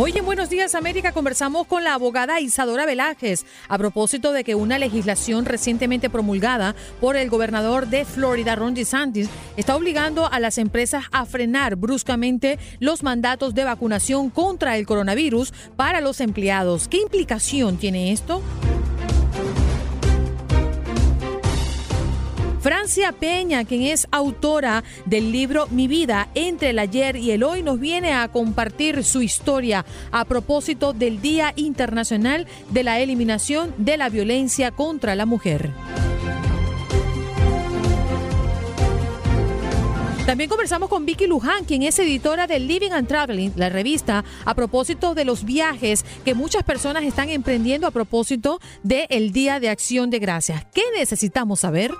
Hoy en Buenos Días América conversamos con la abogada Isadora Velázquez a propósito de que una legislación recientemente promulgada por el gobernador de Florida, Ron DeSantis, está obligando a las empresas a frenar bruscamente los mandatos de vacunación contra el coronavirus para los empleados. ¿Qué implicación tiene esto? Francia Peña, quien es autora del libro Mi vida entre el ayer y el hoy, nos viene a compartir su historia a propósito del Día Internacional de la Eliminación de la Violencia contra la Mujer. También conversamos con Vicky Luján, quien es editora de Living and Traveling, la revista, a propósito de los viajes que muchas personas están emprendiendo a propósito del Día de Acción de Gracias. ¿Qué necesitamos saber?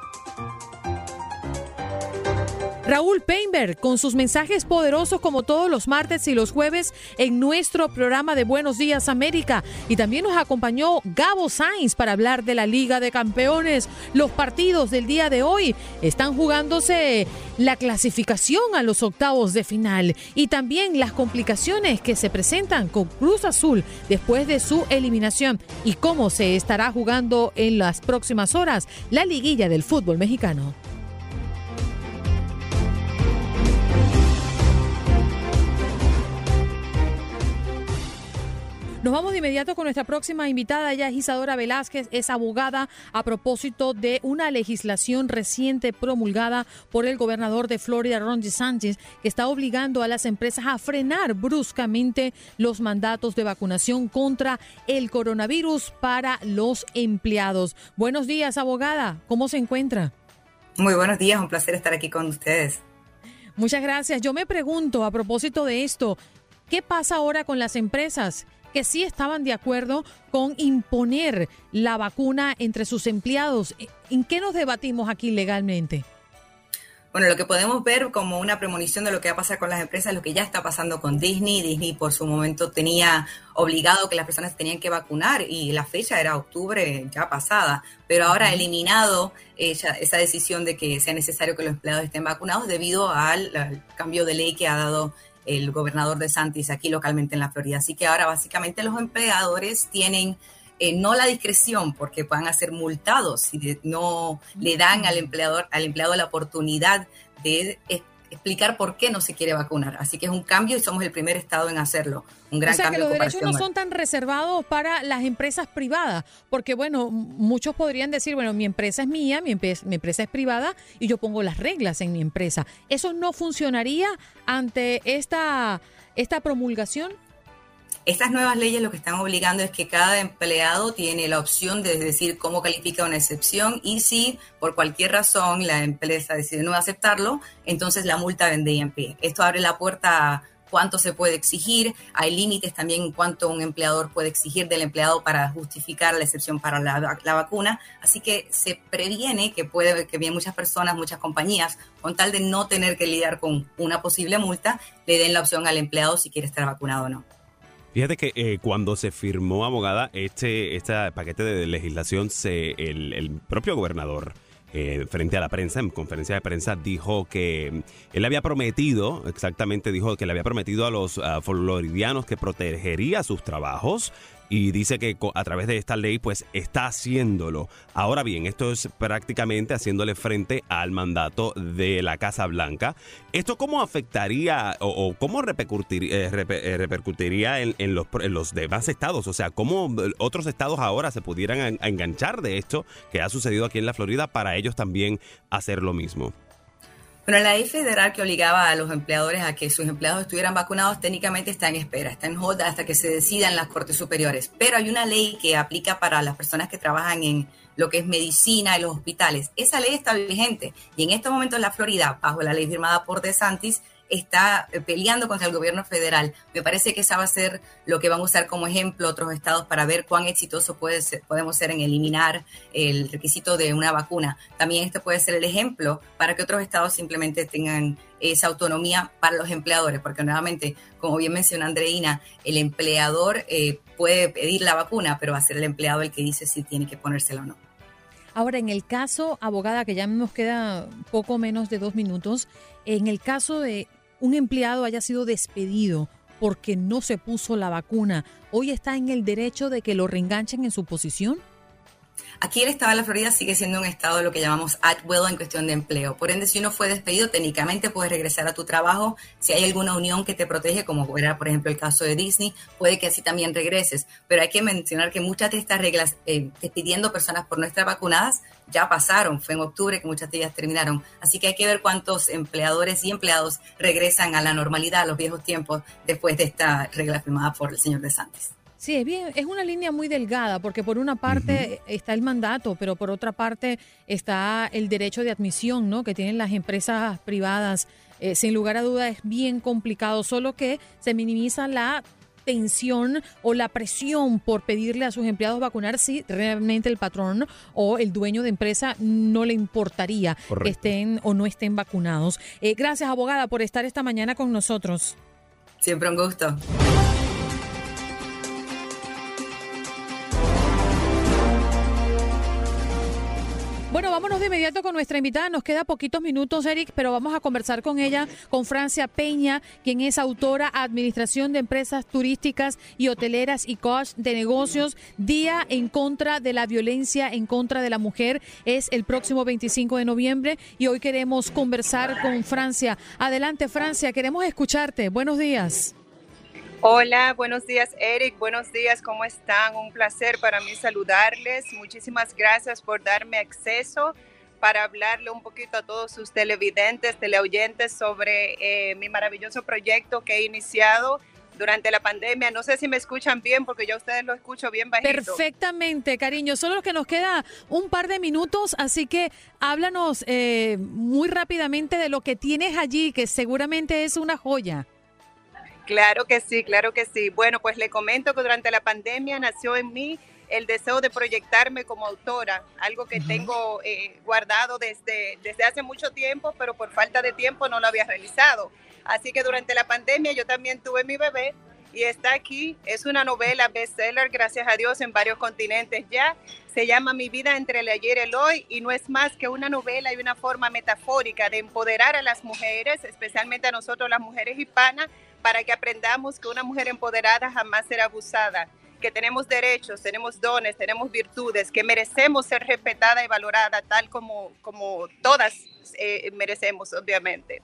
Raúl Peinberg, con sus mensajes poderosos como todos los martes y los jueves en nuestro programa de Buenos Días América. Y también nos acompañó Gabo Sainz para hablar de la Liga de Campeones. Los partidos del día de hoy están jugándose la clasificación a los octavos de final y también las complicaciones que se presentan con Cruz Azul después de su eliminación y cómo se estará jugando en las próximas horas la liguilla del fútbol mexicano. Nos vamos de inmediato con nuestra próxima invitada. Ella es Isadora Velázquez, es abogada a propósito de una legislación reciente promulgada por el gobernador de Florida, Ron DeSantis, que está obligando a las empresas a frenar bruscamente los mandatos de vacunación contra el coronavirus para los empleados. Buenos días, abogada. ¿Cómo se encuentra? Muy buenos días, un placer estar aquí con ustedes. Muchas gracias. Yo me pregunto a propósito de esto, ¿qué pasa ahora con las empresas? Que sí estaban de acuerdo con imponer la vacuna entre sus empleados. ¿En qué nos debatimos aquí legalmente? Bueno, lo que podemos ver como una premonición de lo que va a pasar con las empresas, lo que ya está pasando con Disney. Disney por su momento tenía obligado que las personas tenían que vacunar y la fecha era octubre ya pasada, pero ahora ha eliminado esa, esa decisión de que sea necesario que los empleados estén vacunados debido al, al cambio de ley que ha dado el gobernador de Santis aquí localmente en la Florida. Así que ahora básicamente los empleadores tienen eh, no la discreción porque puedan ser multados si no le dan al empleador al empleado la oportunidad de explicar por qué no se quiere vacunar. Así que es un cambio y somos el primer estado en hacerlo. Un gran o sea cambio. que los derechos no son tan reservados para las empresas privadas, porque bueno, muchos podrían decir, bueno, mi empresa es mía, mi, mi empresa es privada y yo pongo las reglas en mi empresa. ¿Eso no funcionaría ante esta, esta promulgación? Estas nuevas leyes lo que están obligando es que cada empleado tiene la opción de decir cómo califica una excepción y si por cualquier razón la empresa decide no aceptarlo, entonces la multa vendría en pie. Esto abre la puerta a cuánto se puede exigir, hay límites también en cuánto un empleador puede exigir del empleado para justificar la excepción para la, la vacuna, así que se previene que puede que muchas personas, muchas compañías, con tal de no tener que lidiar con una posible multa, le den la opción al empleado si quiere estar vacunado o no. Fíjate que eh, cuando se firmó, abogada, este, este paquete de legislación, se, el, el propio gobernador eh, frente a la prensa, en conferencia de prensa, dijo que él había prometido, exactamente dijo que le había prometido a los floridianos que protegería sus trabajos, y dice que a través de esta ley pues está haciéndolo. Ahora bien, esto es prácticamente haciéndole frente al mandato de la Casa Blanca. ¿Esto cómo afectaría o, cómo repercutiría, eh, eh, repercutiría en, los, en, los, demás estados? O sea, ¿cómo otros estados ahora se pudieran enganchar de esto que ha sucedido aquí en la Florida para ellos también hacer lo mismo? Bueno, la ley federal que obligaba a los empleadores a que sus empleados estuvieran vacunados técnicamente está en espera, está en hold hasta que se decidan las cortes superiores. Pero hay una ley que aplica para las personas que trabajan en lo que es medicina y los hospitales. Esa ley está vigente y en estos momentos la Florida, bajo la ley firmada por DeSantis, está eh, peleando contra el gobierno federal. Me parece que esa va a ser lo que van a usar como ejemplo otros estados para ver cuán exitoso puede podemos ser en eliminar el requisito de una vacuna. También este puede ser el ejemplo para que otros estados simplemente tengan esa autonomía para los empleadores, porque nuevamente, como bien menciona Andreina, el empleador eh, puede pedir la vacuna, pero va a ser el empleado el que dice si tiene que ponérsela o no. Ahora, en el caso, abogada, que ya nos queda poco menos de dos minutos, en el caso de un empleado haya sido despedido porque no se puso la vacuna, hoy está en el derecho de que lo reenganchen en su posición? Aquí el estado de la Florida sigue siendo un estado de lo que llamamos at will en cuestión de empleo. Por ende, si uno fue despedido, técnicamente puedes regresar a tu trabajo. Si hay alguna unión que te protege, como era, por ejemplo, el caso de Disney, puede que así también regreses. Pero hay que mencionar que muchas de estas reglas, eh, despidiendo personas por no estar vacunadas, ya pasaron. Fue en octubre que muchas de ellas terminaron. Así que hay que ver cuántos empleadores y empleados regresan a la normalidad, a los viejos tiempos, después de esta regla firmada por el señor DeSantis. Sí, es bien, es una línea muy delgada porque por una parte está el mandato, pero por otra parte está el derecho de admisión, ¿no? Que tienen las empresas privadas. Eh, sin lugar a duda es bien complicado, solo que se minimiza la tensión o la presión por pedirle a sus empleados vacunar si realmente el patrón o el dueño de empresa no le importaría que estén o no estén vacunados. Eh, gracias, abogada, por estar esta mañana con nosotros. Siempre un gusto. Bueno, vámonos de inmediato con nuestra invitada. Nos queda poquitos minutos, Eric, pero vamos a conversar con ella, con Francia Peña, quien es autora Administración de Empresas Turísticas y Hoteleras y Coach de Negocios. Día en contra de la violencia en contra de la mujer es el próximo 25 de noviembre y hoy queremos conversar con Francia. Adelante, Francia, queremos escucharte. Buenos días. Hola, buenos días Eric, buenos días, ¿cómo están? Un placer para mí saludarles. Muchísimas gracias por darme acceso para hablarle un poquito a todos sus televidentes, teleoyentes sobre eh, mi maravilloso proyecto que he iniciado durante la pandemia. No sé si me escuchan bien porque yo a ustedes lo escucho bien bajito. Perfectamente, cariño. Solo que nos queda un par de minutos, así que háblanos eh, muy rápidamente de lo que tienes allí, que seguramente es una joya. Claro que sí, claro que sí. Bueno, pues le comento que durante la pandemia nació en mí el deseo de proyectarme como autora, algo que tengo eh, guardado desde, desde hace mucho tiempo, pero por falta de tiempo no lo había realizado. Así que durante la pandemia yo también tuve mi bebé y está aquí. Es una novela bestseller, gracias a Dios, en varios continentes ya. Se llama Mi vida entre el ayer y el hoy y no es más que una novela y una forma metafórica de empoderar a las mujeres, especialmente a nosotros las mujeres hispanas, para que aprendamos que una mujer empoderada jamás será abusada, que tenemos derechos, tenemos dones, tenemos virtudes, que merecemos ser respetada y valorada tal como, como todas eh, merecemos, obviamente.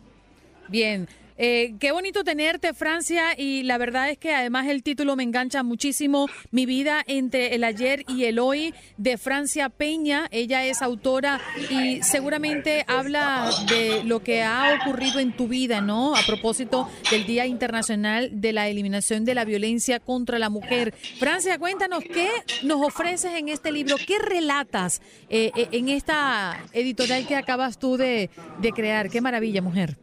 Bien, eh, qué bonito tenerte, Francia, y la verdad es que además el título me engancha muchísimo. Mi vida entre el ayer y el hoy de Francia Peña. Ella es autora y seguramente habla de lo que ha ocurrido en tu vida, ¿no? A propósito del Día Internacional de la Eliminación de la Violencia contra la Mujer. Francia, cuéntanos qué nos ofreces en este libro, qué relatas eh, eh, en esta editorial que acabas tú de, de crear. Qué maravilla, mujer.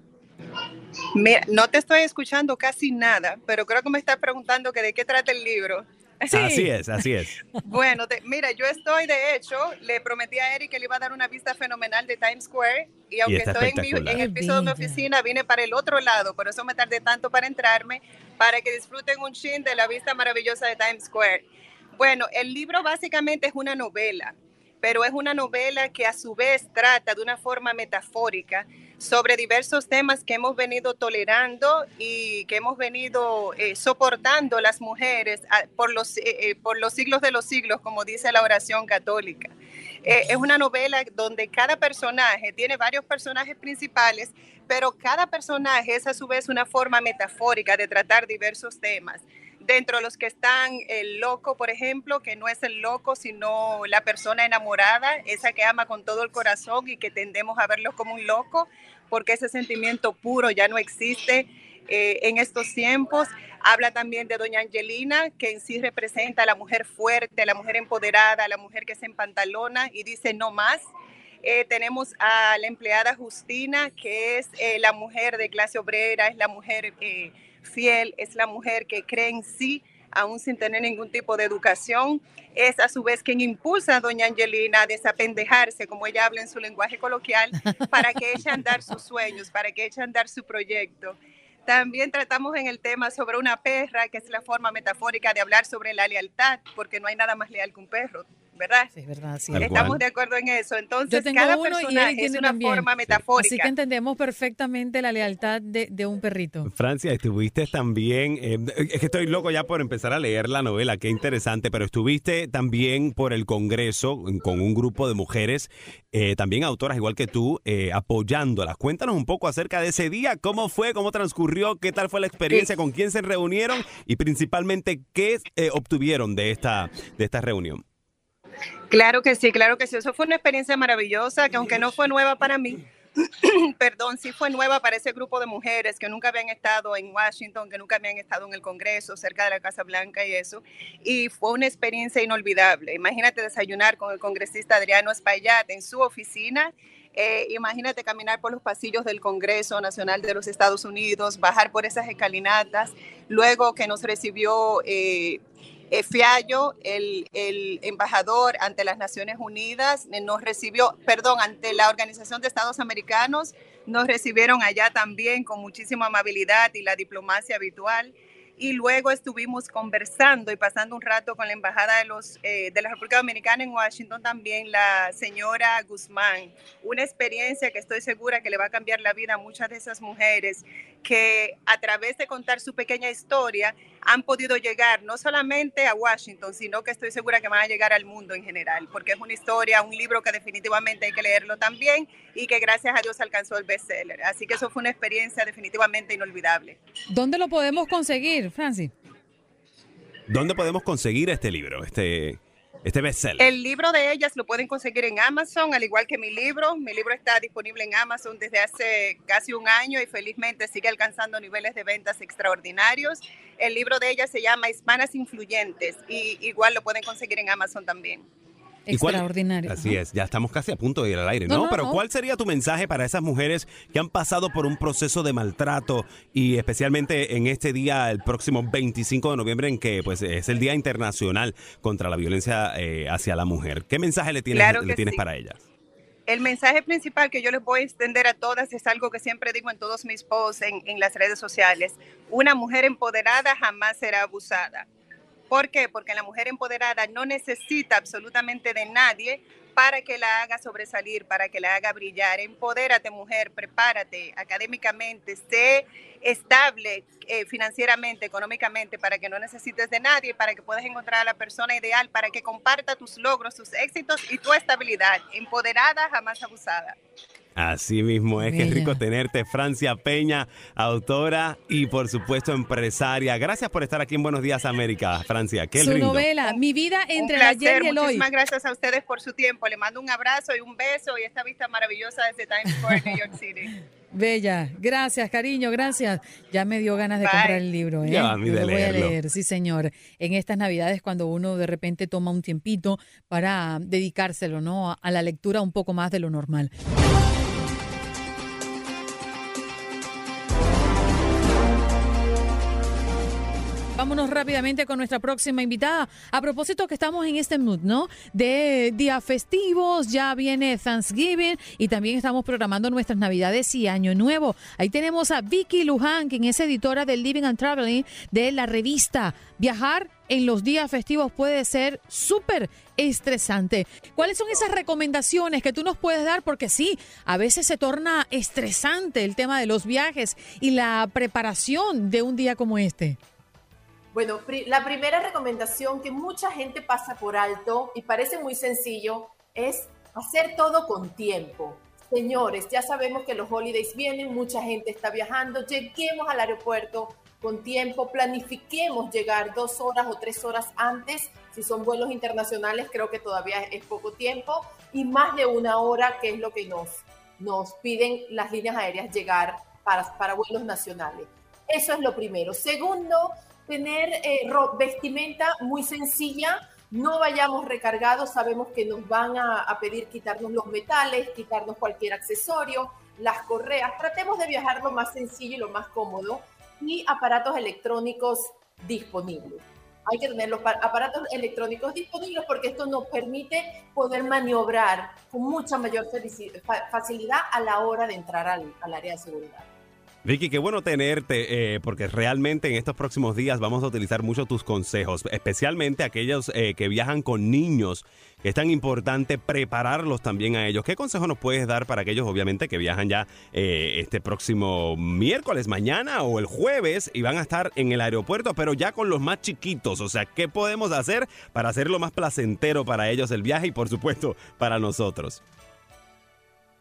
Mira, no te estoy escuchando casi nada, pero creo que me estás preguntando que de qué trata el libro. Así es, así es. Bueno, mira, yo estoy, de hecho, le prometí a Eric que le iba a dar una vista fenomenal de Times Square y aunque estoy en, el piso de mi oficina, vine para el otro lado, por eso me tardé tanto para entrarme, para que disfruten un chin de la vista maravillosa de Times Square. Bueno, el libro básicamente es una novela, pero es una novela que a su vez trata de una forma metafórica sobre diversos temas que hemos venido tolerando y que hemos venido eh, soportando las mujeres ah, por, los, eh, eh, por los siglos de los siglos, como dice la oración católica. es una novela donde cada personaje tiene varios personajes principales, pero cada personaje es a su vez una forma metafórica de tratar diversos temas. Dentro de los que están el loco, por ejemplo, que no es el loco, sino la persona enamorada, esa que ama con todo el corazón y que tendemos a verlo como un loco, porque ese sentimiento puro ya no existe eh, en estos tiempos. Habla también de doña Angelina, que en sí representa a la mujer fuerte, la mujer empoderada, la mujer que se empantalona y dice no más. Eh, tenemos a la empleada Justina, que es eh, la mujer de clase obrera, es la mujer fiel, es la mujer que cree en sí, aún sin tener ningún tipo de educación. Es a su vez quien impulsa a doña Angelina a desapendejarse, como ella habla en su lenguaje coloquial, para que eche a andar sus sueños, para que eche a andar su proyecto. También tratamos en el tema sobre una perra, que es la forma metafórica de hablar sobre la lealtad, porque no hay nada más leal que un perro. ¿Verdad? Sí, es verdad, sí. Estamos de acuerdo en eso. Entonces, cada personaje es una forma metafórica. Así que entendemos perfectamente la lealtad de, de un perrito. Francia, estuviste también, eh, es que estoy loco ya por empezar a leer la novela, qué interesante, pero estuviste también por el Congreso con un grupo de mujeres, eh, también autoras igual que tú, eh, apoyándolas. Cuéntanos un poco acerca de ese día, cómo fue, cómo transcurrió, qué tal fue la experiencia, con quién se reunieron y principalmente qué obtuvieron de esta, de esta reunión. Claro que sí, claro que sí. Eso fue una experiencia maravillosa, que aunque no fue nueva para mí, perdón, sí fue nueva para ese grupo de mujeres que nunca habían estado en Washington, que nunca habían estado en el Congreso, cerca de la Casa Blanca y eso. Y fue una experiencia inolvidable. Imagínate desayunar con el congresista Adriano Espaillat en su oficina. Eh, imagínate caminar por los pasillos del Congreso Nacional de los Estados Unidos, bajar por esas escalinatas, luego que nos recibió eh, eh, Fiallo, el, embajador ante las Naciones Unidas, eh, nos recibió, perdón, ante la Organización de Estados Americanos, nos recibieron allá también con muchísima amabilidad y la diplomacia habitual y luego estuvimos conversando y pasando un rato con la Embajada de, los, eh, de la República Dominicana en Washington también, la señora Guzmán. Una experiencia que estoy segura que le va a cambiar la vida a muchas de esas mujeres que a través de contar su pequeña historia han podido llegar no solamente a Washington, sino que estoy segura que van a llegar al mundo en general, porque es una historia, un libro que definitivamente hay que leerlo también y que gracias a Dios alcanzó el bestseller. Así que eso fue una experiencia definitivamente inolvidable. ¿Dónde lo podemos conseguir, Francis? ¿Dónde podemos conseguir este libro, este, este bestseller? El libro de ellas lo pueden conseguir en Amazon, al igual que mi libro. Mi libro está disponible en Amazon desde hace casi un año y felizmente sigue alcanzando niveles de ventas extraordinarios. El libro de ellas se llama Hispanas Influyentes y igual lo pueden conseguir en Amazon también. Extraordinario. así es, ya estamos casi a punto de ir al aire, ¿no? Pero ¿cuál sería tu mensaje para esas mujeres que han pasado por un proceso de maltrato y especialmente en este día, el próximo 25 de noviembre, en que pues es el Día Internacional contra la Violencia eh, hacia la Mujer? ¿Qué mensaje le tienes, le tienes para ellas? El mensaje principal que yo les voy a extender a todas es algo que siempre digo en todos mis posts en, en las redes sociales. Una mujer empoderada jamás será abusada. ¿Por qué? Porque la mujer empoderada no necesita absolutamente de nadie para que la haga sobresalir, para que la haga brillar. Empodérate, mujer, prepárate académicamente, sé estable eh, financieramente, económicamente, para que no necesites de nadie, para que puedas encontrar a la persona ideal, para que comparta tus logros, tus éxitos y tu estabilidad. Empoderada, jamás abusada. Así mismo es, que es rico tenerte, Francia Peña, autora y por supuesto empresaria. Gracias por estar aquí en Buenos Días América, Francia. Qué su novela, Mi vida entre el ayer y el hoy. Muchísimas gracias a ustedes por su tiempo. Le mando un abrazo y un beso y esta vista maravillosa desde Times Square, New York City. Bella, gracias, cariño, gracias. Ya me dio ganas de comprar el libro. ¿eh? Ya, lo voy a leer, sí, señor. En estas Navidades, cuando uno de repente toma un tiempito para dedicárselo, ¿no? A la lectura un poco más de lo normal. Vámonos rápidamente con nuestra próxima invitada. A propósito que estamos en este mood, ¿no? De días festivos, ya viene Thanksgiving y también estamos programando nuestras Navidades y Año Nuevo. Ahí tenemos a Vicky Luján, quien es editora del Living and Traveling de la revista. Viajar en los días festivos puede ser súper estresante. ¿Cuáles son esas recomendaciones que tú nos puedes dar? Porque sí, a veces se torna estresante el tema de los viajes y la preparación de un día como este. Bueno, la primera recomendación que mucha gente pasa por alto y parece muy sencillo es hacer todo con tiempo. Señores, ya sabemos que los holidays vienen, mucha gente está viajando, lleguemos al aeropuerto con tiempo, planifiquemos llegar dos horas o tres horas antes, si son vuelos internacionales creo que todavía es poco tiempo, y más de una hora, que es lo que nos, nos piden las líneas aéreas llegar para, para vuelos nacionales. Eso es lo primero. Segundo, tener eh, vestimenta muy sencilla, no vayamos recargados, sabemos que nos van a, pedir quitarnos los metales, quitarnos cualquier accesorio, las correas, tratemos de viajar lo más sencillo y lo más cómodo y aparatos electrónicos disponibles. Hay que tener los aparatos electrónicos disponibles porque esto nos permite poder maniobrar con mucha mayor facilidad a la hora de entrar al área de seguridad. Vicky, qué bueno tenerte, eh, porque realmente en estos próximos días vamos a utilizar mucho tus consejos, especialmente aquellos eh, que viajan con niños, es tan importante prepararlos también a ellos. ¿Qué consejo nos puedes dar para aquellos, obviamente, que viajan ya eh, este próximo miércoles, mañana o el jueves y van a estar en el aeropuerto, pero ya con los más chiquitos? O sea, ¿qué podemos hacer para hacerlo más placentero para ellos el viaje y, por supuesto, para nosotros?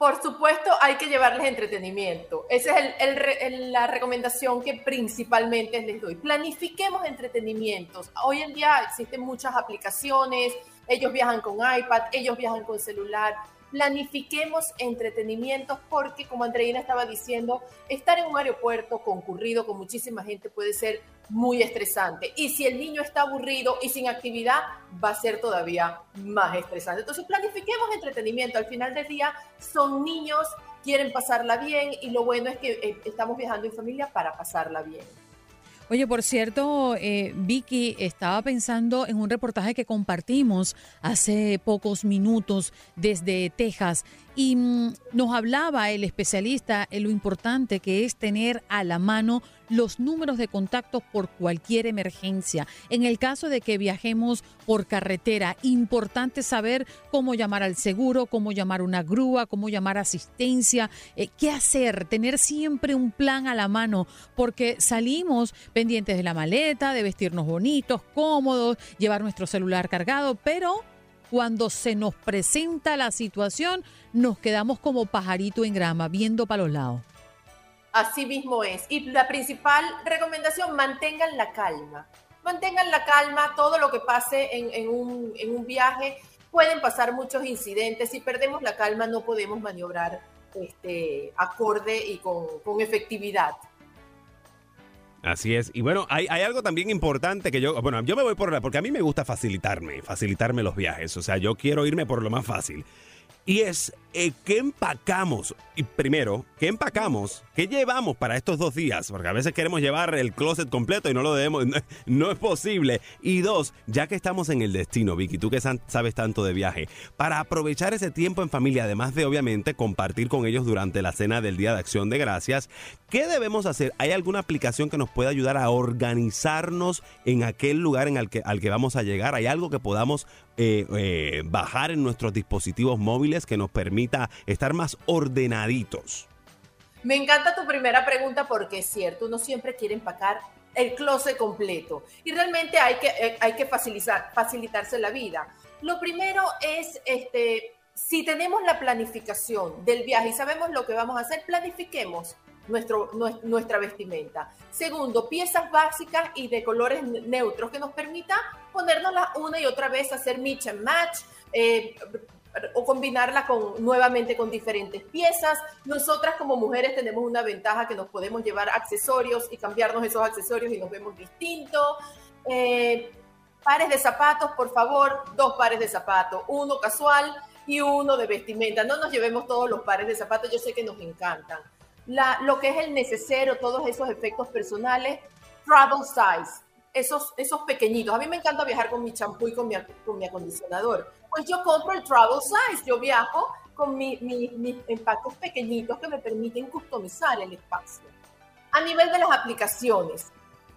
Por supuesto, hay que llevarles entretenimiento. Esa es la recomendación que principalmente les doy. Planifiquemos entretenimientos. Hoy en día existen muchas aplicaciones, ellos viajan con iPad, ellos viajan con celular planifiquemos entretenimientos porque, como Andreina estaba diciendo, estar en un aeropuerto concurrido con muchísima gente puede ser muy estresante. Y si el niño está aburrido y sin actividad, va a ser todavía más estresante. Entonces, planifiquemos entretenimiento. Al final del día, son niños, quieren pasarla bien y lo bueno es que eh, estamos viajando en familia para pasarla bien. Oye, por cierto, eh, Vicky, estaba pensando en un reportaje que compartimos hace pocos minutos desde Texas y mm, nos hablaba el especialista en lo importante que es tener a la mano los números de contacto por cualquier emergencia. En el caso de que viajemos por carretera, importante saber cómo llamar al seguro, cómo llamar una grúa, cómo llamar asistencia, eh, qué hacer, tener siempre un plan a la mano, porque salimos pendientes de la maleta, de vestirnos bonitos, cómodos, llevar nuestro celular cargado, pero cuando se nos presenta la situación, nos quedamos como pajarito en grama, viendo para los lados. Así mismo es. Y la principal recomendación, mantengan la calma. Mantengan la calma, todo lo que pase en, un, en un, viaje, pueden pasar muchos incidentes. Si perdemos la calma, no podemos maniobrar este, acorde y con, con efectividad. Así es. Y bueno, hay, hay, algo también importante que yo, bueno, yo me voy por la, porque a mí me gusta facilitarme, facilitarme los viajes. O sea, yo quiero irme por lo más fácil. Y es eh, ¿qué empacamos? Y primero, ¿qué empacamos? ¿Qué llevamos para estos dos días? Porque a veces queremos llevar el closet completo y no lo debemos, no, es posible. Y dos, ya que estamos en el destino, Vicky, tú que sabes tanto de viaje, para aprovechar ese tiempo en familia, además de obviamente compartir con ellos durante la cena del Día de Acción de Gracias, ¿qué debemos hacer? ¿Hay alguna aplicación que nos pueda ayudar a organizarnos en aquel lugar en el que, al que vamos a llegar? ¿Hay algo que podamos eh, eh, bajar en nuestros dispositivos móviles que nos permita estar más ordenaditos? Me encanta tu primera pregunta porque es cierto, uno siempre quiere empacar el closet completo y realmente hay que, eh, hay que facilitar, facilitarse la vida. Lo primero es, este, si tenemos la planificación del viaje y sabemos lo que vamos a hacer, planifiquemos nuestra vestimenta. Segundo, piezas básicas y de colores neutros que nos permita ponernos una y otra vez, hacer mix and match, eh, o combinarla con, nuevamente con diferentes piezas. Nosotras como mujeres tenemos una ventaja que nos podemos llevar accesorios y cambiarnos esos accesorios y nos vemos distintos. Eh, pares de zapatos, por favor, dos pares de zapatos, uno casual y uno de vestimenta. No nos llevemos todos los pares de zapatos, yo sé que nos encantan. La, lo que es el necesario, todos esos efectos personales, travel size esos, esos pequeñitos. A mí me encanta viajar con mi champú y con mi, con mi acondicionador. Pues yo compro el travel size, yo viajo con mis empaques pequeñitos que me permiten customizar el espacio. A nivel de las aplicaciones,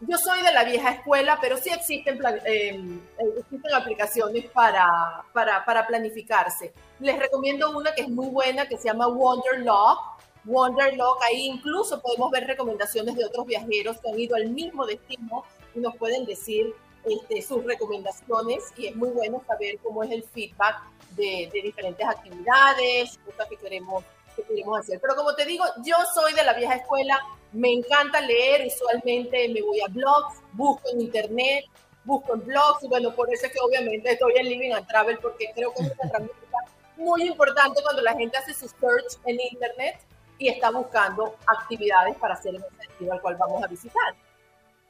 yo soy de la vieja escuela, pero sí existen, em, existen aplicaciones para, para, para, planificarse. Les recomiendo una que es muy buena, que se llama Wonderlock. Wonderlock, ahí incluso podemos ver recomendaciones de otros viajeros que han ido al mismo destino y nos pueden decir este, sus recomendaciones. Y es muy bueno saber cómo es el feedback de, de diferentes actividades, cosas que queremos, que queremos hacer. Pero como te digo, yo soy de la vieja escuela, me encanta leer, usualmente me voy a blogs, busco en internet, busco en blogs. Y bueno, por eso es que obviamente estoy en Living and Travel porque creo que es una herramienta muy importante cuando la gente hace su search en internet y está buscando actividades para hacer en el sentido al cual vamos a visitar.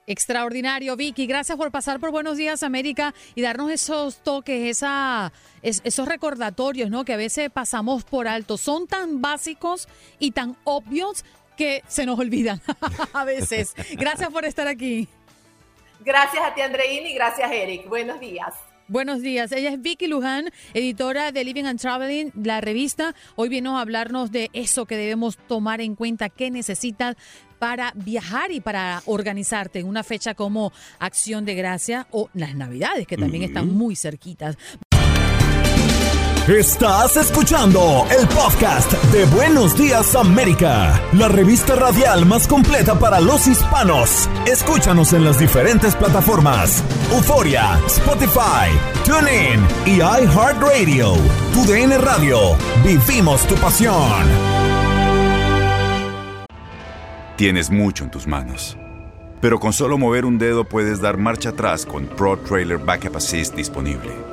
Extraordinario, Vicky. Gracias por pasar por Buenos Días América y darnos esos toques, esa, esos recordatorios, ¿no? Que a veces pasamos por alto. Son tan básicos y tan obvios que se nos olvidan a veces. Gracias por estar aquí. Gracias a ti, Andreín, y gracias, Eric. Buenos días. Buenos días. Ella es Vicky Luján, editora de Living and Traveling, la revista. Hoy vino a hablarnos de eso que debemos tomar en cuenta, qué necesitas para viajar y para organizarte en una fecha como Acción de Gracia o las Navidades, que también están muy cerquitas. Estás escuchando el podcast de Buenos Días América, la revista radial más completa para los hispanos. Escúchanos en las diferentes plataformas: Euforia, Spotify, TuneIn y iHeartRadio. Tu DN Radio. Vivimos tu pasión. Tienes mucho en tus manos, pero con solo mover un dedo puedes dar marcha atrás con Pro Trailer Backup Assist disponible.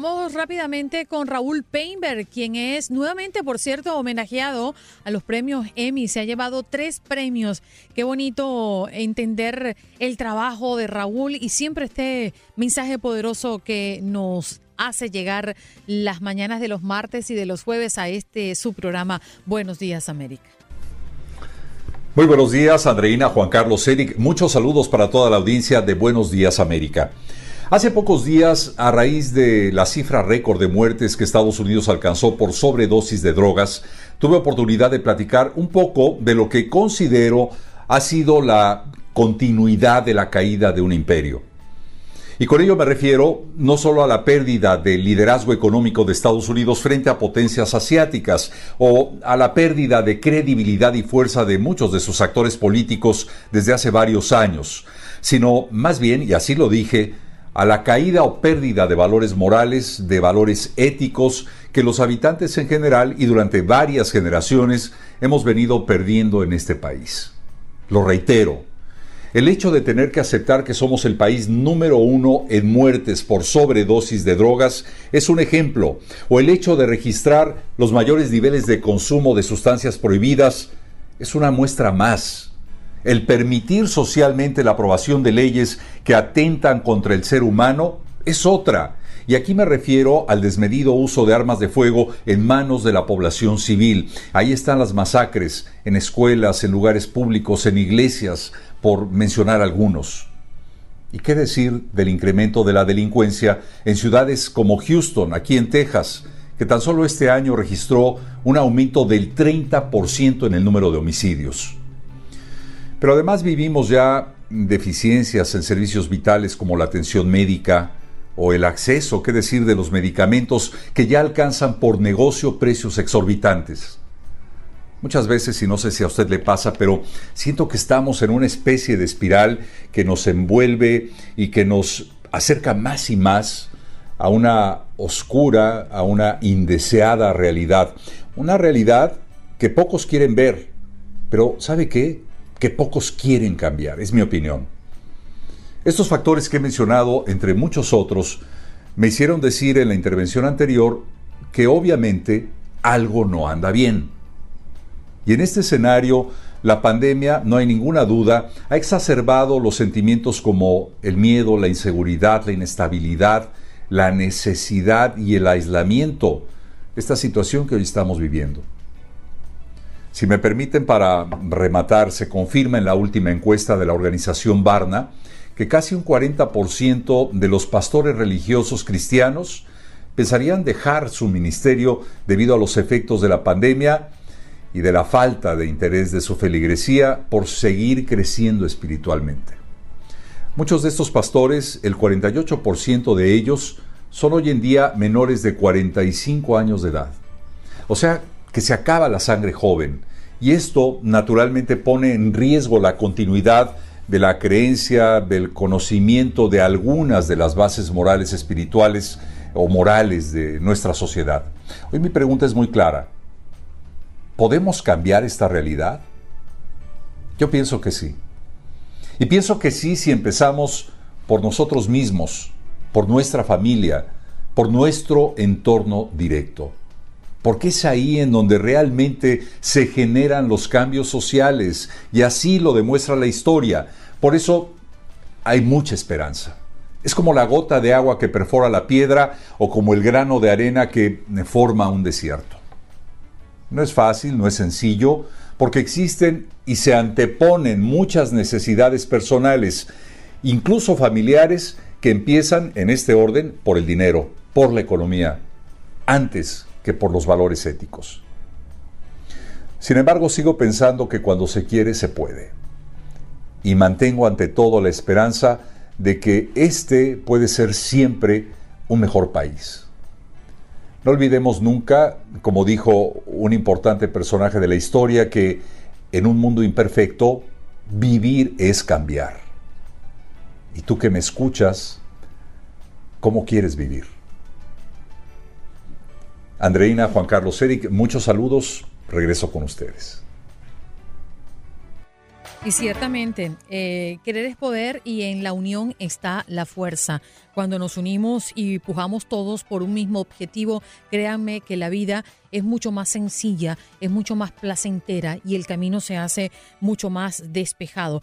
Vamos rápidamente con Raúl Peinberg, quien es nuevamente, por cierto, homenajeado a los premios Emmy. Se ha llevado tres premios. Qué bonito entender el trabajo de Raúl y siempre este mensaje poderoso que nos hace llegar las mañanas de los martes y de los jueves a este su programa Buenos Días América. Muy buenos días, Andreina, Juan Carlos, Eric. Muchos saludos para toda la audiencia de Buenos Días América. Hace pocos días, a raíz de la cifra récord de muertes que Estados Unidos alcanzó por sobredosis de drogas, tuve oportunidad de platicar un poco de lo que considero ha sido la continuidad de la caída de un imperio. Y con ello me refiero no solo a la pérdida del liderazgo económico de Estados Unidos frente a potencias asiáticas o a la pérdida de credibilidad y fuerza de muchos de sus actores políticos desde hace varios años, sino más bien, y así lo dije, a la caída o pérdida de valores morales, de valores éticos que los habitantes en general y durante varias generaciones hemos venido perdiendo en este país. Lo reitero, el hecho de tener que aceptar que somos el país número uno en muertes por sobredosis de drogas es un ejemplo, o el hecho de registrar los mayores niveles de consumo de sustancias prohibidas es una muestra más el permitir socialmente la aprobación de leyes que atentan contra el ser humano es otra. Y aquí me refiero al desmedido uso de armas de fuego en manos de la población civil. Ahí están las masacres en escuelas, en lugares públicos, en iglesias, por mencionar algunos. ¿Y qué decir del incremento de la delincuencia en ciudades como Houston, aquí en Texas, que tan solo este año registró un aumento del 30% en el número de homicidios? Pero además vivimos ya deficiencias en servicios vitales como la atención médica o el acceso, qué decir, de los medicamentos que ya alcanzan por negocio precios exorbitantes. Muchas veces, y no sé si a usted le pasa, pero siento que estamos en una especie de espiral que nos envuelve y que nos acerca más y más a una oscura, a una indeseada realidad. Una realidad que pocos quieren ver. Pero ¿sabe qué? Pocos quieren cambiar, es mi opinión. Estos factores que he mencionado, entre muchos otros, me hicieron decir en la intervención anterior que obviamente algo no anda bien. Y en este escenario, la pandemia, no hay ninguna duda, ha exacerbado los sentimientos como el miedo, la inseguridad, la inestabilidad, la necesidad y el aislamiento, esta situación que hoy estamos viviendo. Si me permiten, para rematar, se confirma en la última encuesta de la organización Barna que casi un 40% de los pastores religiosos cristianos pensarían dejar su ministerio debido a los efectos de la pandemia y de la falta de interés de su feligresía por seguir creciendo espiritualmente. Muchos de estos pastores, el 48% de ellos, son hoy en día menores de 45 años de edad. O sea, que se acaba la sangre joven y esto naturalmente pone en riesgo la continuidad de la creencia, del conocimiento de algunas de las bases morales espirituales o morales de nuestra sociedad. Hoy mi pregunta es muy clara. ¿Podemos cambiar esta realidad? Yo pienso que sí. Y pienso que sí si empezamos por nosotros mismos, por nuestra familia, por nuestro entorno directo porque es ahí en donde realmente se generan los cambios sociales y así lo demuestra la historia. Por eso hay mucha esperanza. Es como la gota de agua que perfora la piedra o como el grano de arena que forma un desierto. No es fácil, no es sencillo, porque existen y se anteponen muchas necesidades personales, incluso familiares, que empiezan en este orden por el dinero, por la economía, antes que por los valores éticos. Sin embargo, sigo pensando que cuando se quiere, se puede. Y mantengo ante todo la esperanza de que este puede ser siempre un mejor país. No olvidemos nunca, como dijo un importante personaje de la historia, que en un mundo imperfecto, vivir es cambiar. Y tú que me escuchas, ¿cómo quieres vivir? Andreina, Juan Carlos Eric, muchos saludos. Regreso con ustedes. Y ciertamente, eh, querer es poder y en la unión está la fuerza. Cuando nos unimos y pujamos todos por un mismo objetivo, créanme que la vida es mucho más sencilla, es mucho más placentera y el camino se hace mucho más despejado.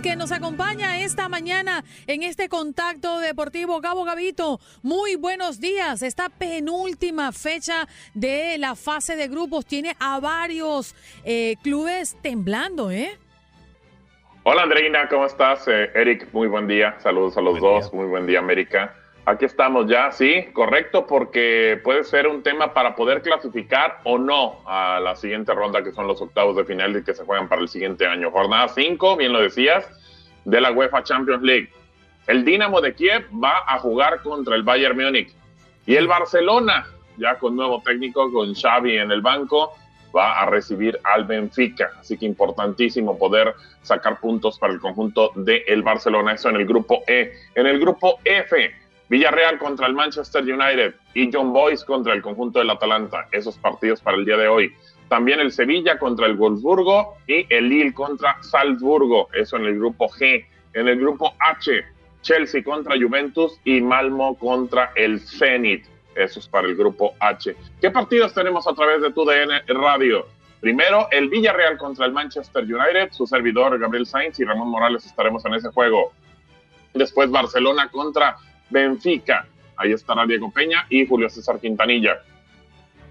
Que nos acompaña esta mañana en este contacto deportivo. Gabo Gavito, muy buenos días. Esta penúltima fecha de la fase de grupos tiene a varios eh, clubes temblando, ¿eh? Hola Andreina, ¿cómo estás? Eh, Eric, muy buen día. Saludos a los dos. Muy buen día, América. Aquí estamos ya, sí, correcto, porque puede ser un tema para poder clasificar o no a la siguiente ronda, que son los octavos de final y que se juegan para el siguiente año. Jornada 5, bien lo decías, de la UEFA Champions League. El Dinamo de Kiev va a jugar contra el Bayern Múnich. Y el Barcelona, ya con nuevo técnico, con Xavi en el banco, va a recibir al Benfica. Así que importantísimo poder sacar puntos para el conjunto del el Barcelona. Eso en el grupo E. En el grupo F Villarreal contra el Manchester United y John Boyce contra el conjunto del Atalanta. Esos partidos para el día de hoy. También el Sevilla contra el Wolfsburgo y el Lille contra Salzburgo. Eso en el grupo G. En el grupo H, Chelsea contra Juventus y Malmo contra el Zenit. Eso es para el grupo H. ¿Qué partidos tenemos a través de tu DN Radio? Primero, el Villarreal contra el Manchester United. Su servidor Gabriel Sainz y Ramón Morales estaremos en ese juego. Después, Barcelona contra Benfica. Ahí estará Diego Peña y Julio César Quintanilla.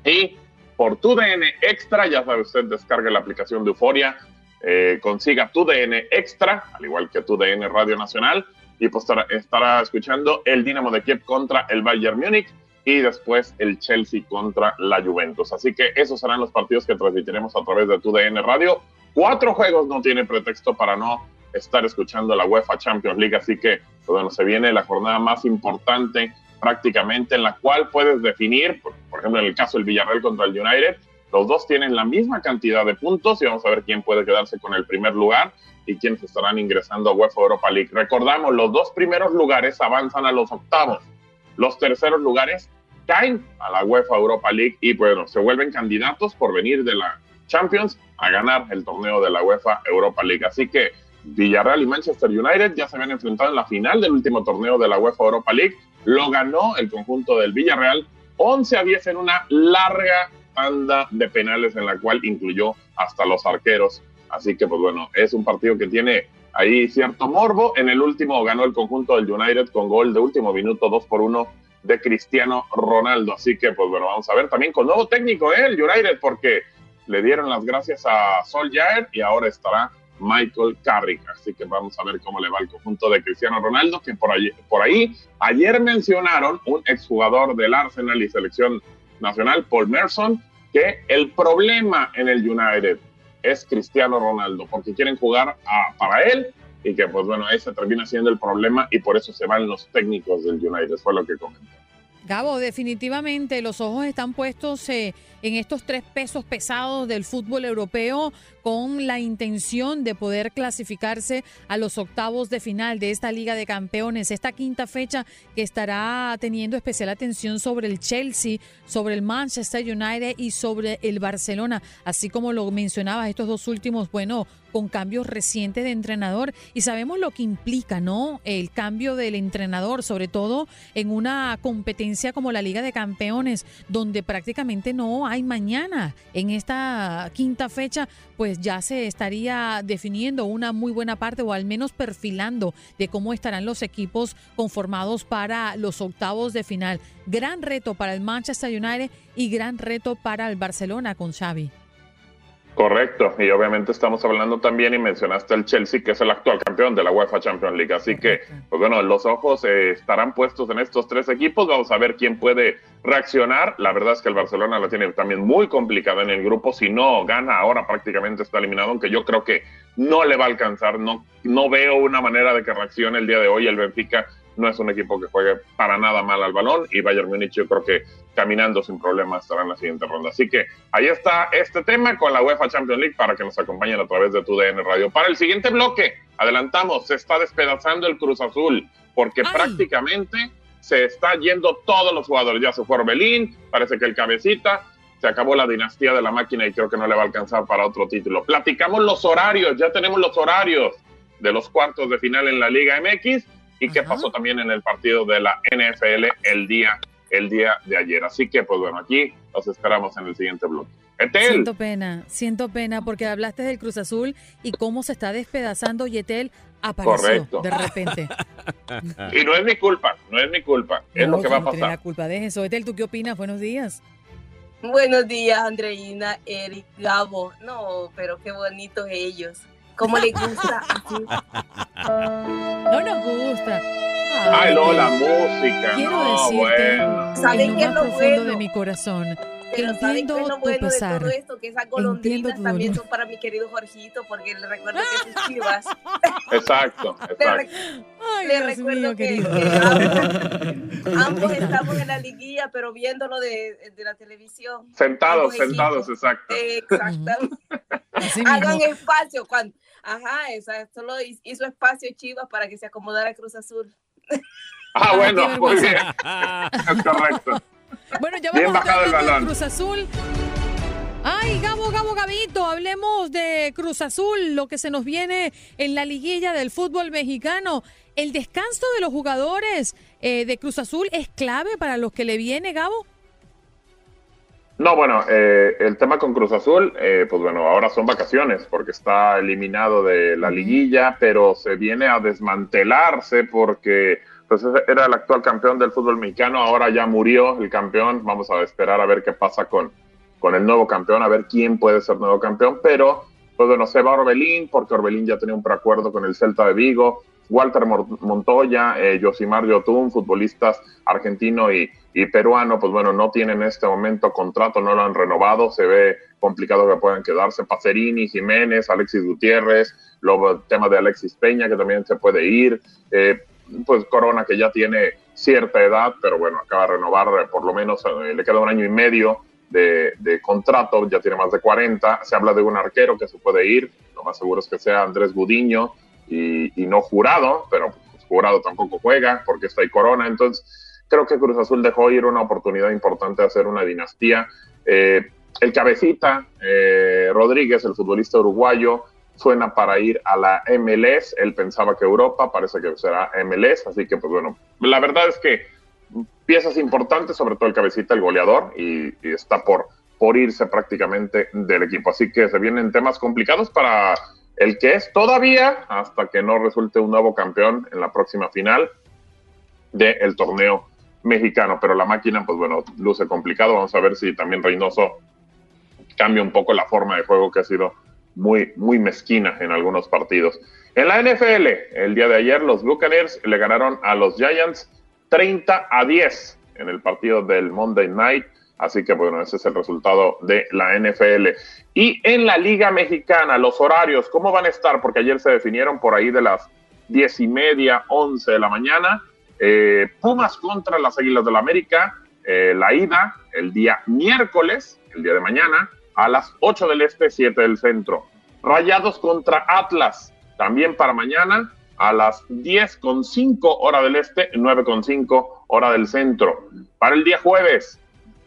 Y por tu DN Extra, ya sabe usted, descarga la aplicación de Euforia, eh, consiga tu DN Extra, al igual que tu DN Radio Nacional, y pues estará, escuchando el Dinamo de Kiev contra el Bayern Múnich y después el Chelsea contra la Juventus. Así que esos serán los partidos que transmitiremos a través de tu DN Radio. Cuatro juegos no tiene pretexto para no estar escuchando la UEFA Champions League, así que bueno, se viene la jornada más importante prácticamente en la cual puedes definir, por, por ejemplo, en el caso del Villarreal contra el United, los dos tienen la misma cantidad de puntos y vamos a ver quién puede quedarse con el primer lugar y quiénes estarán ingresando a UEFA Europa League. Recordamos, los dos primeros lugares avanzan a los octavos. Los terceros lugares caen a la UEFA Europa League y bueno, se vuelven candidatos por venir de la Champions a ganar el torneo de la UEFA Europa League. Así que Villarreal y Manchester United ya se habían enfrentado en la final del último torneo de la UEFA Europa League. Lo ganó el conjunto del Villarreal 11 a 10 en una larga tanda de penales en la cual incluyó hasta los arqueros. Así que pues bueno, es un partido que tiene ahí cierto morbo. En el último ganó el conjunto del United con gol de último minuto 2 por 1 de Cristiano Ronaldo. Así que pues bueno, vamos a ver también con nuevo técnico ¿eh? el United porque le dieron las gracias a Sol Jair y ahora estará Michael Carrick. Así que vamos a ver cómo le va el conjunto de Cristiano Ronaldo, que por ahí, por ahí ayer mencionaron un exjugador del Arsenal y selección nacional, Paul Merson, que el problema en el United es Cristiano Ronaldo, porque quieren jugar para él y que pues bueno, ese termina siendo el problema y por eso se van los técnicos del United, fue lo que comentó. Gabo, definitivamente los ojos están puestos eh, en estos tres pesos pesados del fútbol europeo con la intención de poder clasificarse a los octavos de final de esta Liga de Campeones, esta quinta fecha que estará teniendo especial atención sobre el Chelsea, sobre el Manchester United y sobre el Barcelona, así como lo mencionabas, estos dos últimos, bueno, con cambios recientes de entrenador y sabemos lo que implica, ¿no? El cambio del entrenador, sobre todo en una competencia como la Liga de Campeones, donde prácticamente no hay mañana en esta quinta fecha, pues ya se estaría definiendo una muy buena parte o al menos perfilando de cómo estarán los equipos conformados para los octavos de final. Gran reto para el Manchester United y gran reto para el Barcelona con Xavi. Correcto, y obviamente estamos hablando también, y mencionaste el Chelsea, que es el actual campeón de la UEFA Champions League. Así que, pues bueno, los ojos eh, estarán puestos en estos tres equipos. Vamos a ver quién puede reaccionar. La verdad es que el Barcelona lo tiene también muy complicado en el grupo. Si no gana ahora, prácticamente está eliminado, aunque yo creo que no le va a alcanzar. No, no veo una manera de que reaccione el día de hoy. El Benfica no es un equipo que juegue para nada mal al balón y Bayern Múnich yo creo que caminando sin problemas estará en la siguiente ronda. Así que ahí está este tema con la UEFA Champions League para que nos acompañen a través de tu DN Radio. Para el siguiente bloque, adelantamos, se está despedazando el Cruz Azul porque prácticamente se está yendo todos los jugadores. Ya se fue Orbelín, parece que el cabecita, se acabó la dinastía de la máquina y creo que no le va a alcanzar para otro título. Platicamos los horarios, ya tenemos los horarios de los cuartos de final en la Liga MX y qué pasó también en el partido de la NFL el día, el día de ayer. Así que, pues bueno, aquí los esperamos en el siguiente bloque. Etel. Siento pena, siento pena porque hablaste del Cruz Azul y cómo se está despedazando y Etel apareció de repente. y no es mi culpa, no es mi culpa, es lo que va a pasar. No la culpa de eso. Etel, ¿tú qué opinas? Buenos días. Buenos días, Andreina, Eric, Gabo. No, pero qué bonitos ellos. ¿Cómo les gusta? No nos gusta. Ay, no, la música. Quiero no, decirte bueno. ¿Saben qué es lo profundo bueno? de mi corazón. Pero ¿saben qué es lo tu bueno de pesar. todo esto? Que esas Entiendo golondrinas también dolor. son para mi querido Jorgito, porque le recuerdo que sus chivas. Exacto, Le, exacto. re- Ay, le Dios recuerdo mío, que, querido. que ambos, ambos estamos en la liguilla, pero viéndolo de, de la televisión. Sentados, sentados, exacto. Exactamente. Hagan espacio. Cuando, ajá, esa, solo hi- hizo espacio Chivas para que se acomodara Cruz Azul. Ah, bueno, muy bien. Es correcto. Bueno, ya Bien vamos a. Cruz Azul. Ay, Gabo, Gabo, Gabito, hablemos de Cruz Azul, lo que se nos viene en la liguilla del fútbol mexicano. El descanso de los jugadores eh, de Cruz Azul es clave para los que le viene, Gabo. No, bueno, eh, el tema con Cruz Azul, eh, pues bueno, ahora son vacaciones porque está eliminado de la liguilla, pero se viene a desmantelarse porque pues era el actual campeón del fútbol mexicano, ahora ya murió el campeón, vamos a esperar a ver qué pasa con, con el nuevo campeón, a ver quién puede ser nuevo campeón, pero pues bueno, se va Orbelín porque Orbelín ya tenía un preacuerdo con el Celta de Vigo, Walter Montoya, eh, Yosimar Yotun, futbolistas argentino y, peruano, pues bueno, no tienen en este momento contrato, no lo han renovado, se ve complicado que puedan quedarse. Pacerini, Jiménez, Alexis Gutiérrez, luego el tema de Alexis Peña, que también se puede ir. Eh, pues Corona que ya tiene cierta edad, pero bueno, acaba de renovar eh, por lo menos, eh, le queda un año y medio de, contrato, ya tiene más de 40. Se habla de un arquero que se puede ir, lo más seguro es que sea Andrés Gudiño y, no jurado, pero pues, jurado tampoco juega porque está ahí Corona. Entonces, creo que Cruz Azul dejó ir una oportunidad importante de hacer una dinastía. Eh, el cabecita Rodríguez, el futbolista uruguayo, suena para ir a la MLS. Él pensaba que Europa, parece que será MLS. Así que, pues bueno, la verdad es que piezas importantes, sobre todo el cabecita, el goleador, y, está por, por irse prácticamente del equipo. Así que se vienen temas complicados para el que es todavía, hasta que no resulte un nuevo campeón en la próxima final del torneo mexicano. Pero la máquina, pues bueno, luce complicado. Vamos a ver si también Reynoso cambia un poco la forma de juego que ha sido muy, muy mezquina en algunos partidos. En la NFL, el día de ayer, los Buccaneers le ganaron a los Giants 30 a 10 en el partido del Monday Night. Así que bueno, ese es el resultado de la NFL. Y en la Liga Mexicana, los horarios, ¿cómo van a estar? Porque ayer se definieron por ahí de las 10 y media, 11 de la mañana. Eh, Pumas contra las Águilas del la América, eh, la ida el día miércoles, el día de mañana, a las 8 del este, 7 del centro. Rayados contra Atlas, también para mañana a las 10.5 hora del este, 9.5 hora del centro. Para el día jueves,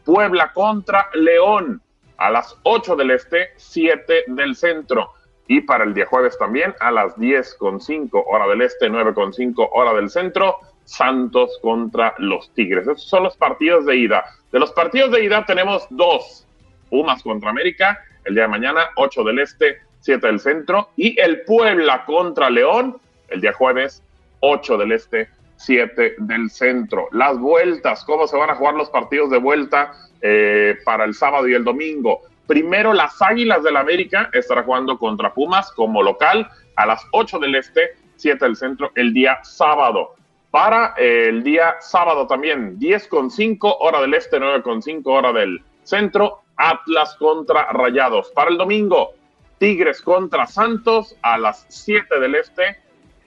Puebla contra León a las 8 del este, 7 del centro. Y para el día jueves también a las 10.5 hora del este, 9.5 hora del centro, Santos contra los Tigres. Esos son los partidos de ida. De los partidos de ida tenemos dos. Pumas contra América, el día de mañana, 8 del este, 7 del centro, y el Puebla contra León, el día jueves, 8 del este, 7 del centro. Las vueltas, cómo se van a jugar los partidos de vuelta eh, para el sábado y el domingo. Primero, las Águilas del América estará jugando contra Pumas como local a las 8 del este, 7 del centro, el día sábado. Para eh, el día sábado también, 10 con 5 hora del este, 9 con 5 hora del centro, Atlas contra Rayados. Para el domingo, Tigres contra Santos a las 7 del este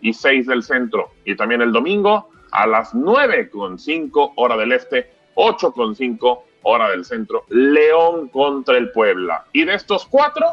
y 6 del centro. Y también el domingo a las 9 con 5 hora del este, 8 con 5 hora del centro, León contra el Puebla. Y de estos cuatro,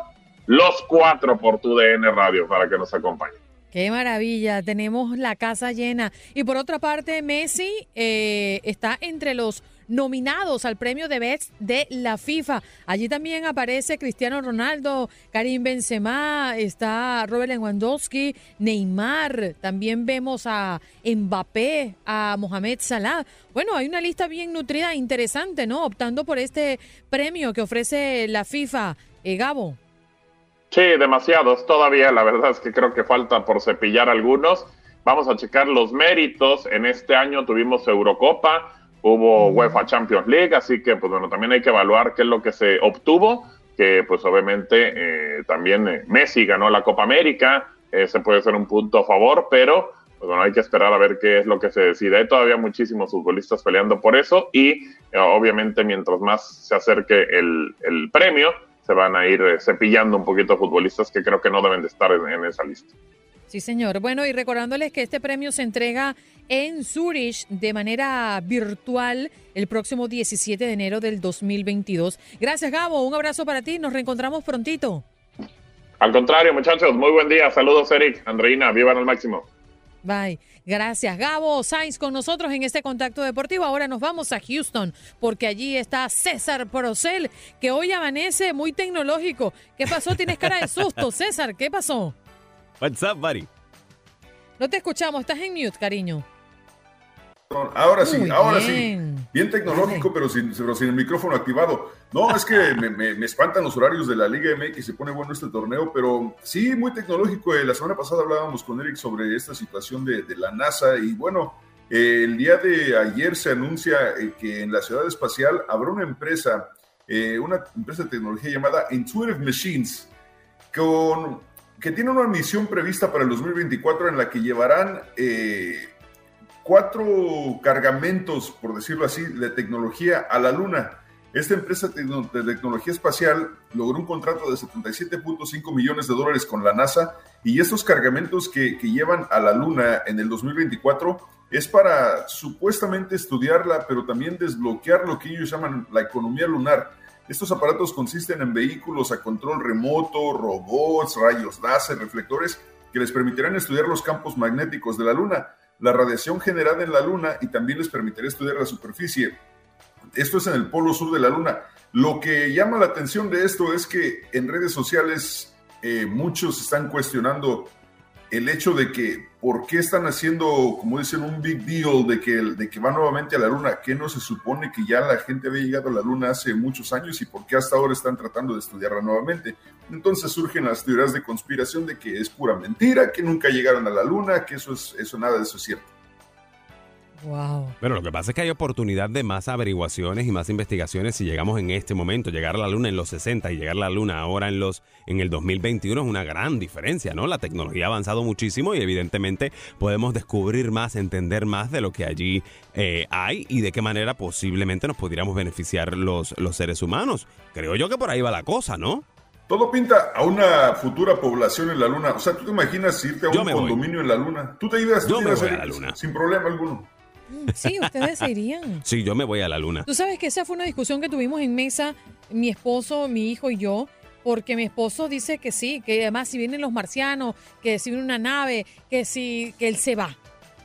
los cuatro por tu DN Radio para que nos acompañen. Qué maravilla, tenemos la casa llena. Y por otra parte, Messi eh, está entre los nominados al premio de Best de la FIFA. Allí también aparece Cristiano Ronaldo, Karim Benzema, está Robert Lewandowski, Neymar, también vemos a Mbappé, a Mohamed Salah. Bueno, hay una lista bien nutrida interesante, ¿no? Optando por este premio que ofrece la FIFA. Eh, Gabo. Sí, demasiados todavía. La verdad es que creo que falta por cepillar algunos. Vamos a checar los méritos. En este año tuvimos Eurocopa, hubo UEFA Champions League, así que pues bueno, también hay que evaluar qué es lo que se obtuvo, que pues obviamente eh, también eh, Messi ganó la Copa América, ese puede ser un punto a favor, pero pues bueno, hay que esperar a ver qué es lo que se decide. Hay todavía muchísimos futbolistas peleando por eso y eh, obviamente mientras más se acerque el, el, premio, se van a ir cepillando un poquito futbolistas que creo que no deben de estar en esa lista. Sí, señor. Bueno, y recordándoles que este premio se entrega en Zurich de manera virtual el próximo 17 de enero del 2022. Gracias, Gabo. Un abrazo para ti. Nos reencontramos prontito. Al contrario, muchachos. Muy buen día. Saludos, Eric. Andreina, vivan al máximo. Bye. Gracias, Gabo Sainz, con nosotros en este contacto deportivo. Ahora nos vamos a Houston, porque allí está César Procel, que hoy amanece muy tecnológico. ¿Qué pasó? Tienes cara de susto, César. ¿Qué pasó? What's up, buddy? No te escuchamos, estás en mute, cariño. Ahora sí, ahora sí. Bien tecnológico, pero sin, sin, el micrófono activado. No, es que me, espantan los horarios de la Liga MX, se pone bueno este torneo, pero sí, muy tecnológico. Eh, la semana pasada hablábamos con Eric sobre esta situación de, la NASA y bueno, el día de ayer se anuncia eh, que en la ciudad espacial habrá una empresa, eh, una empresa de tecnología llamada Intuitive Machines, con que tiene una misión prevista para el 2024 en la que llevarán eh, cuatro cargamentos, por decirlo así, de tecnología a la Luna. esta empresa de tecnología espacial logró un contrato de 77.5 millones de dólares con la NASA y estos cargamentos que, que, llevan a la Luna en el 2024 es para supuestamente estudiarla, pero también desbloquear lo que ellos llaman la economía lunar. Estos aparatos consisten en vehículos a control remoto, robots, rayos láser, reflectores que les permitirán estudiar los campos magnéticos de la Luna, la radiación generada en la Luna y también les permitirá estudiar la superficie. Esto es en el polo sur de la Luna. Lo que llama la atención de esto es que en redes sociales eh, muchos están cuestionando el hecho de que por qué están haciendo, como dicen, un big deal de que, de que va nuevamente a la Luna, que no se supone que ya la gente había llegado a la Luna hace muchos años y por qué hasta ahora están tratando de estudiarla nuevamente. Entonces surgen las teorías de conspiración de que es pura mentira, que nunca llegaron a la Luna, que eso es eso nada de eso es cierto. Wow. Bueno, lo que pasa es que hay oportunidad de más averiguaciones y más investigaciones si llegamos en este momento, llegar a la luna en los 60 y llegar a la luna ahora en los en el 2021 es una gran diferencia, ¿no? La tecnología ha avanzado muchísimo y evidentemente podemos descubrir más, entender más de lo que allí eh, hay y de qué manera posiblemente nos pudiéramos beneficiar los, los seres humanos. Creo yo que por ahí va la cosa, ¿no? Todo pinta a una futura población en la luna. O sea, ¿tú te imaginas irte a un condominio en la luna? ¿Tú te ibas, Yo me voy a la luna. Sin problema alguno. Sí, ustedes se irían. Sí, yo me voy a la luna. Tú sabes que esa fue una discusión que tuvimos en mesa, mi esposo, mi hijo y yo, porque mi esposo dice que sí, que además si vienen los marcianos, que si viene una nave, que si que él se va,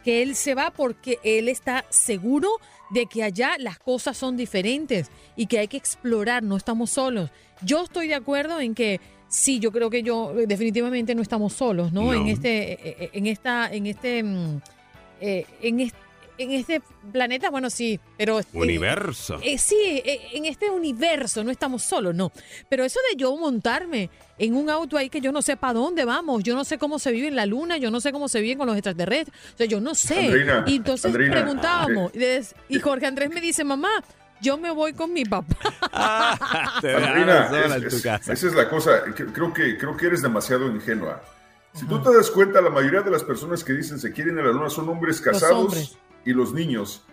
que él se va porque él está seguro de que allá las cosas son diferentes y que hay que explorar, no estamos solos. Yo estoy de acuerdo en que sí, yo creo que yo definitivamente no estamos solos, ¿no? No. En este en esta en este mm, eh, en este en este planeta, bueno, sí, pero... eh, Universo. eh, sí, eh, en este universo no estamos solos, no. Pero eso de yo montarme en un auto ahí que yo no sé para dónde vamos, yo no sé cómo se vive en la luna, yo no sé cómo se vive con los extraterrestres, o sea, yo no sé. Andreina, y entonces preguntábamos, y Jorge Andrés me dice, mamá, yo me voy con mi papá. Es- es- casa. esa es la cosa. Creo que, creo que eres demasiado ingenua. Si tú te das cuenta, la mayoría de las personas que dicen se quieren a la luna son hombres casados hombres. Y los niños.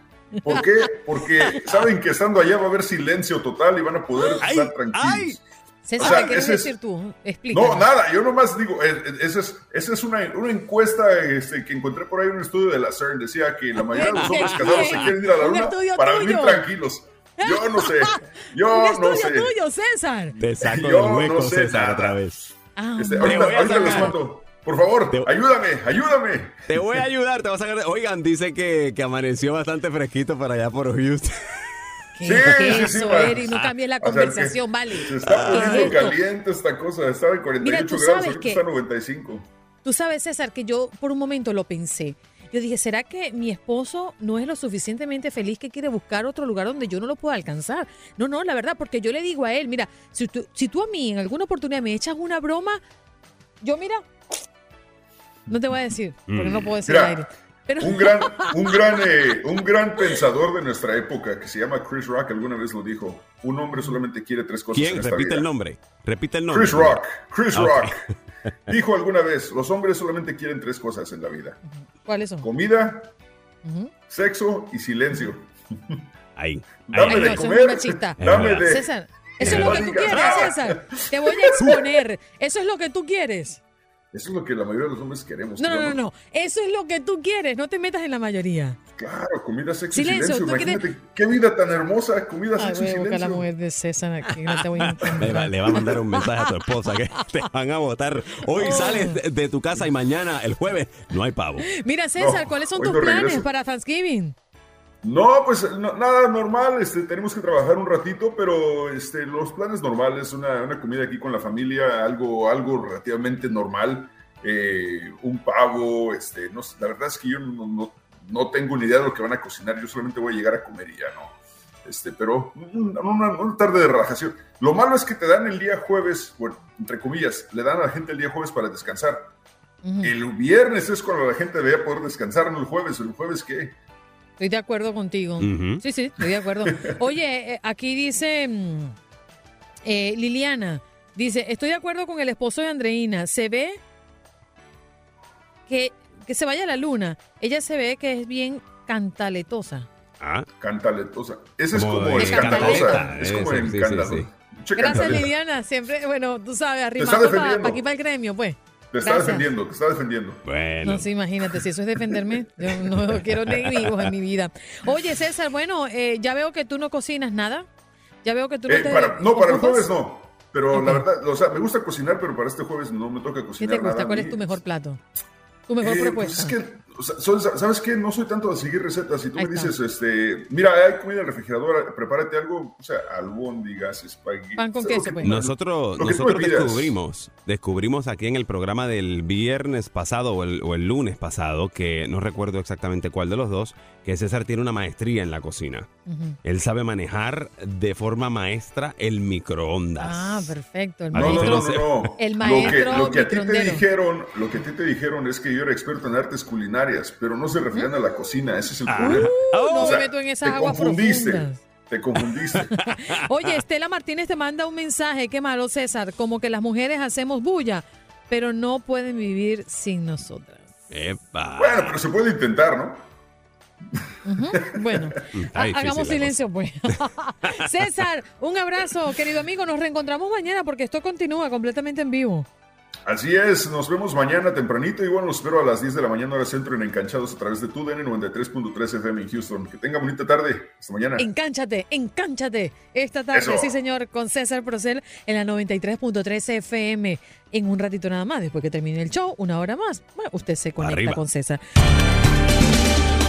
¿Por qué? Porque saben que estando allá va a haber silencio total y van a poder ¡Ay! estar tranquilos. ¡Ay! César, O sea, ¿qué quieres decir tú? Explica. No, nada, yo nomás digo, eh, eh, esa es, esa es una, una encuesta este, que encontré por ahí en un estudio de la CERN, decía que la mayoría de los hombres casados se quieren ir a la Un luna para vivir tuyo. tranquilos. Yo no sé, Un yo no estudio sé. tuyo, César. Te saco Yo del hueco, no sé César, nada. otra vez. Ah, Este, ahorita ahorita les mando. Por favor, Te- ayúdame, ayúdame. Te voy a ayudar, te voy a sacar. de- Oigan, dice que, que amaneció bastante fresquito para allá por Houston. ¿Qué Sí, sí, sí, eso, va. Eric? No cambies la O sea, conversación, vale. Se está ¿Qué es poniendo esto? caliente esta cosa. Estaba en 48 Mira, tú grados, sabes ahorita que- está en 95. Tú sabes, César, que yo por un momento lo pensé. Yo dije, ¿será que mi esposo no es lo suficientemente feliz que quiere buscar otro lugar donde yo no lo pueda alcanzar? No, no, la verdad, porque yo le digo a él, mira, si tú, si tú a mí en alguna oportunidad me echas una broma, yo mira, no te voy a decir, porque no puedo decir Mira, al aire. Pero, Un gran, un, gran, eh, un gran pensador de nuestra época que se llama Chris Rock alguna vez lo dijo. Un hombre solamente quiere tres cosas en ¿Quién? esta Repite vida. el nombre. Repite el nombre. Chris Rock, Chris. Rock. Dijo alguna vez, los hombres solamente quieren tres cosas en la vida. ¿Cuáles son? Comida, sexo y silencio. Ahí. Dame Ay, de no, eso es muy comer, dame de... César, eso es lo que tú quieres, "Ah". César. Te voy a exponer. Eso es lo que tú quieres. Eso es lo que la mayoría de los hombres queremos. No, no, no. Eso es lo que tú quieres. No te metas en la mayoría. Claro, comida, sexo Silencio, y silencio. ¿tú quieres- Imagínate qué vida tan hermosa, comida, Ay, sexo y a la silencio. mujer de César aquí. No te voy a Le va, entender. le va a mandar un mensaje a tu esposa que te van a votar. Hoy Oh. sales de, de tu casa y mañana, el jueves, no hay pavo. Mira, César, No, ¿cuáles son tus no planes regreso. para Thanksgiving? No, pues no- nada normal, este, tenemos que trabajar un ratito, pero este, los planes normales, una, una comida aquí con la familia, algo, algo relativamente normal, eh, un pavo, este, no la verdad es que yo no, no- no tengo ni idea de lo que van a cocinar, yo solamente voy a llegar a comer y ya no. Este, pero una, tarde de relajación. Lo malo es que te dan el día jueves, bueno, entre comillas, le dan a la gente el día jueves para descansar. El viernes es cuando la gente debería poder descansar, no el jueves. ¿El jueves qué? Estoy de acuerdo contigo. Sí, sí, estoy de acuerdo. Oye, eh, aquí dice mm, eh, Liliana, dice, estoy de acuerdo con el esposo de Andreina. Se ve que, que se vaya a la luna. Ella se ve que es bien cantaletosa. Ah. Cantaletosa. Esa es como, escandalosa. Es como escandalosa. Gracias, Liliana. Siempre, bueno, tú sabes, arrimando para aquí para el gremio, pues. Te está defendiendo, te está defendiendo. Bueno. No, sí, imagínate, si eso es defenderme, yo no quiero enemigos en mi vida. Oye, César, bueno, eh, ya veo que tú no cocinas nada. Ya veo que tú no eh, Para, no, para el jueves no. Pero la verdad, o sea, me gusta cocinar, pero para este jueves no me toca cocinar. ¿Qué te gusta? ¿Cuál es tu mejor plato? Tu mejor eh, pues propuesta. es que ¿Sabes qué? No soy tanto de seguir recetas. Si tú me dices, este, mira, hay comida en el refrigerador, prepárate algo, o sea, albóndigas, espagueti. Pan con queso, pues. Nosotros, nosotros descubrimos, descubrimos aquí en el programa del viernes pasado o el, o el, lunes pasado, que no recuerdo exactamente cuál de los dos, que César tiene una maestría en la cocina. Él sabe manejar de forma maestra el microondas. Ah, perfecto. El maestro, no, no, no, El maestro lo que, a ti te dijeron, lo que a ti te dijeron es que yo era experto en artes culinarias, pero no se referían a la cocina. Ese es el ah. problema. no me meto en esas te aguas confundiste. Profundas. Te confundiste. Oye, Estela Martínez te manda un mensaje, qué malo César, como que las mujeres hacemos bulla, pero no pueden vivir sin nosotras. Epa. Bueno, pero se puede intentar, ¿no? Bueno, hagamos silencio pues. César, un abrazo, querido amigo. Nos reencontramos mañana porque esto continúa completamente en vivo. Así es, nos vemos mañana tempranito y bueno, los espero a las 10 de la mañana hora centro en Encanchados a través de tu DN 93.3 FM en Houston. Que tenga bonita tarde. Hasta mañana. Encánchate, encánchate. Esta tarde, sí señor, con César Procel en la 93.3 FM. En un ratito nada más, después que termine el show, una hora más. Bueno, usted se conecta con César.